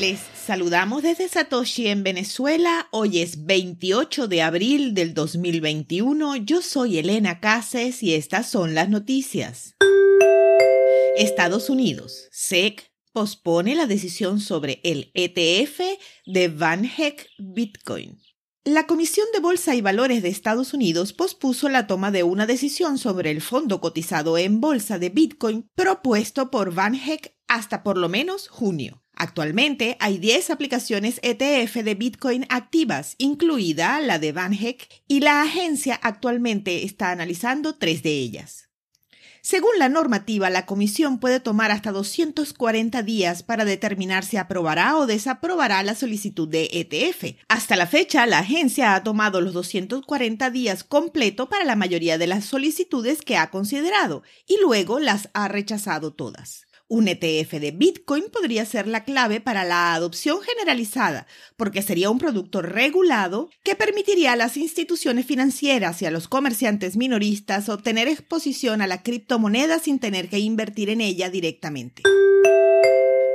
Les saludamos desde Satoshi en Venezuela. Hoy es 28 de abril del 2021. Yo soy Elena Cases y estas son las noticias. Estados Unidos. SEC pospone la decisión sobre el ETF de Van Heck Bitcoin. La Comisión de Bolsa y Valores de Estados Unidos pospuso la toma de una decisión sobre el fondo cotizado en bolsa de Bitcoin propuesto por Van Heck hasta por lo menos junio. Actualmente hay 10 aplicaciones ETF de Bitcoin activas, incluida la de VanHeck, y la agencia actualmente está analizando tres de ellas. Según la normativa, la comisión puede tomar hasta 240 días para determinar si aprobará o desaprobará la solicitud de ETF. Hasta la fecha, la agencia ha tomado los 240 días completo para la mayoría de las solicitudes que ha considerado y luego las ha rechazado todas. Un ETF de Bitcoin podría ser la clave para la adopción generalizada, porque sería un producto regulado que permitiría a las instituciones financieras y a los comerciantes minoristas obtener exposición a la criptomoneda sin tener que invertir en ella directamente.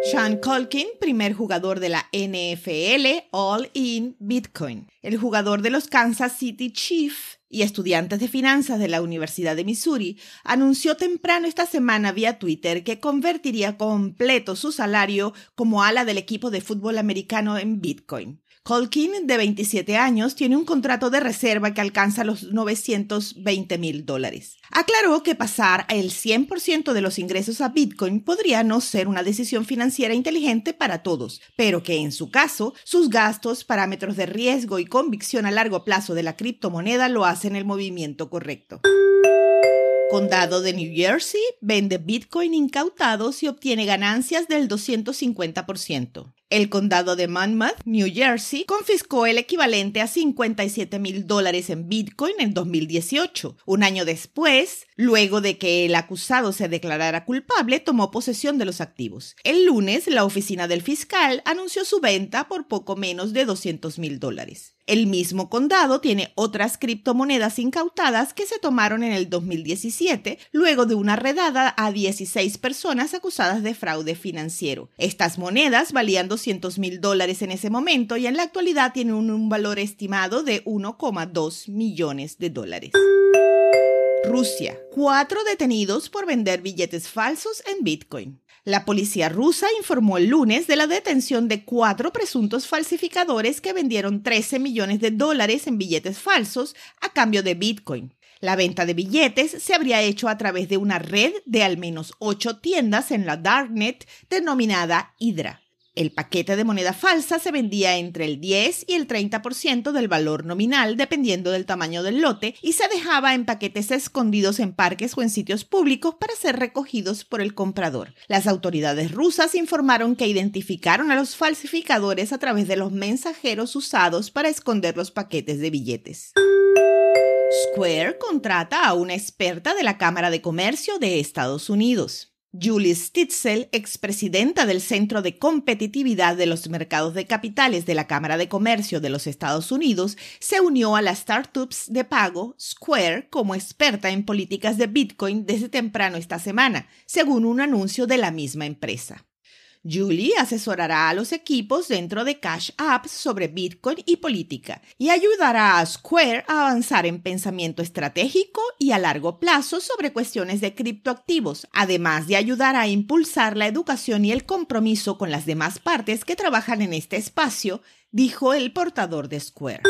Sean Colkin, primer jugador de la NFL All In Bitcoin. El jugador de los Kansas City Chiefs y estudiantes de finanzas de la Universidad de Missouri, anunció temprano esta semana vía Twitter que convertiría completo su salario como ala del equipo de fútbol americano en Bitcoin. Colkin, de 27 años, tiene un contrato de reserva que alcanza los 920 mil dólares. Aclaró que pasar el 100% de los ingresos a Bitcoin podría no ser una decisión financiera inteligente para todos, pero que en su caso, sus gastos, parámetros de riesgo y convicción a largo plazo de la criptomoneda lo hacen el movimiento correcto. Condado de New Jersey vende Bitcoin incautados y obtiene ganancias del 250%. El condado de Monmouth, New Jersey, confiscó el equivalente a 57 mil dólares en Bitcoin en 2018. Un año después, luego de que el acusado se declarara culpable, tomó posesión de los activos. El lunes, la oficina del fiscal anunció su venta por poco menos de 200 mil dólares. El mismo condado tiene otras criptomonedas incautadas que se tomaron en el 2017 luego de una redada a 16 personas acusadas de fraude financiero. Estas monedas valían 200 mil dólares en ese momento y en la actualidad tienen un, valor estimado de 1,2 millones de dólares. Rusia. Cuatro detenidos por vender billetes falsos en Bitcoin. La policía rusa informó el lunes de la detención de cuatro presuntos falsificadores que vendieron 13 millones de dólares en billetes falsos a cambio de Bitcoin. La venta de billetes se habría hecho a través de una red de al menos ocho tiendas en la Darknet denominada Hydra. El paquete de moneda falsa se vendía entre el 10 y el 30% del valor nominal dependiendo del tamaño del lote y se dejaba en paquetes escondidos en parques o en sitios públicos para ser recogidos por el comprador. Las autoridades rusas informaron que identificaron a los falsificadores a través de los mensajeros usados para esconder los paquetes de billetes. Square contrata a una experta de la Cámara de Comercio de Estados Unidos. Julie Stitzel, expresidenta del Centro de Competitividad de los Mercados de Capitales de la Cámara de Comercio de los Estados Unidos, se unió a las startups de pago Square como experta en políticas de Bitcoin desde temprano esta semana, según un anuncio de la misma empresa. Julie asesorará a los equipos dentro de Cash Apps sobre Bitcoin y política y ayudará a Square a avanzar en pensamiento estratégico y a largo plazo sobre cuestiones de criptoactivos, además de ayudar a impulsar la educación y el compromiso con las demás partes que trabajan en este espacio, dijo el portador de Square.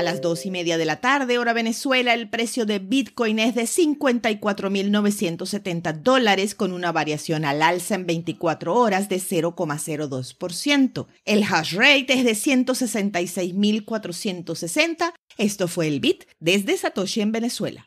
A las dos y media de la tarde, hora Venezuela, el precio de Bitcoin es de 54.970 dólares con una variación al alza en 24 horas de 0,02%. El hash rate es de 166.460. Esto fue el Bit desde Satoshi en Venezuela.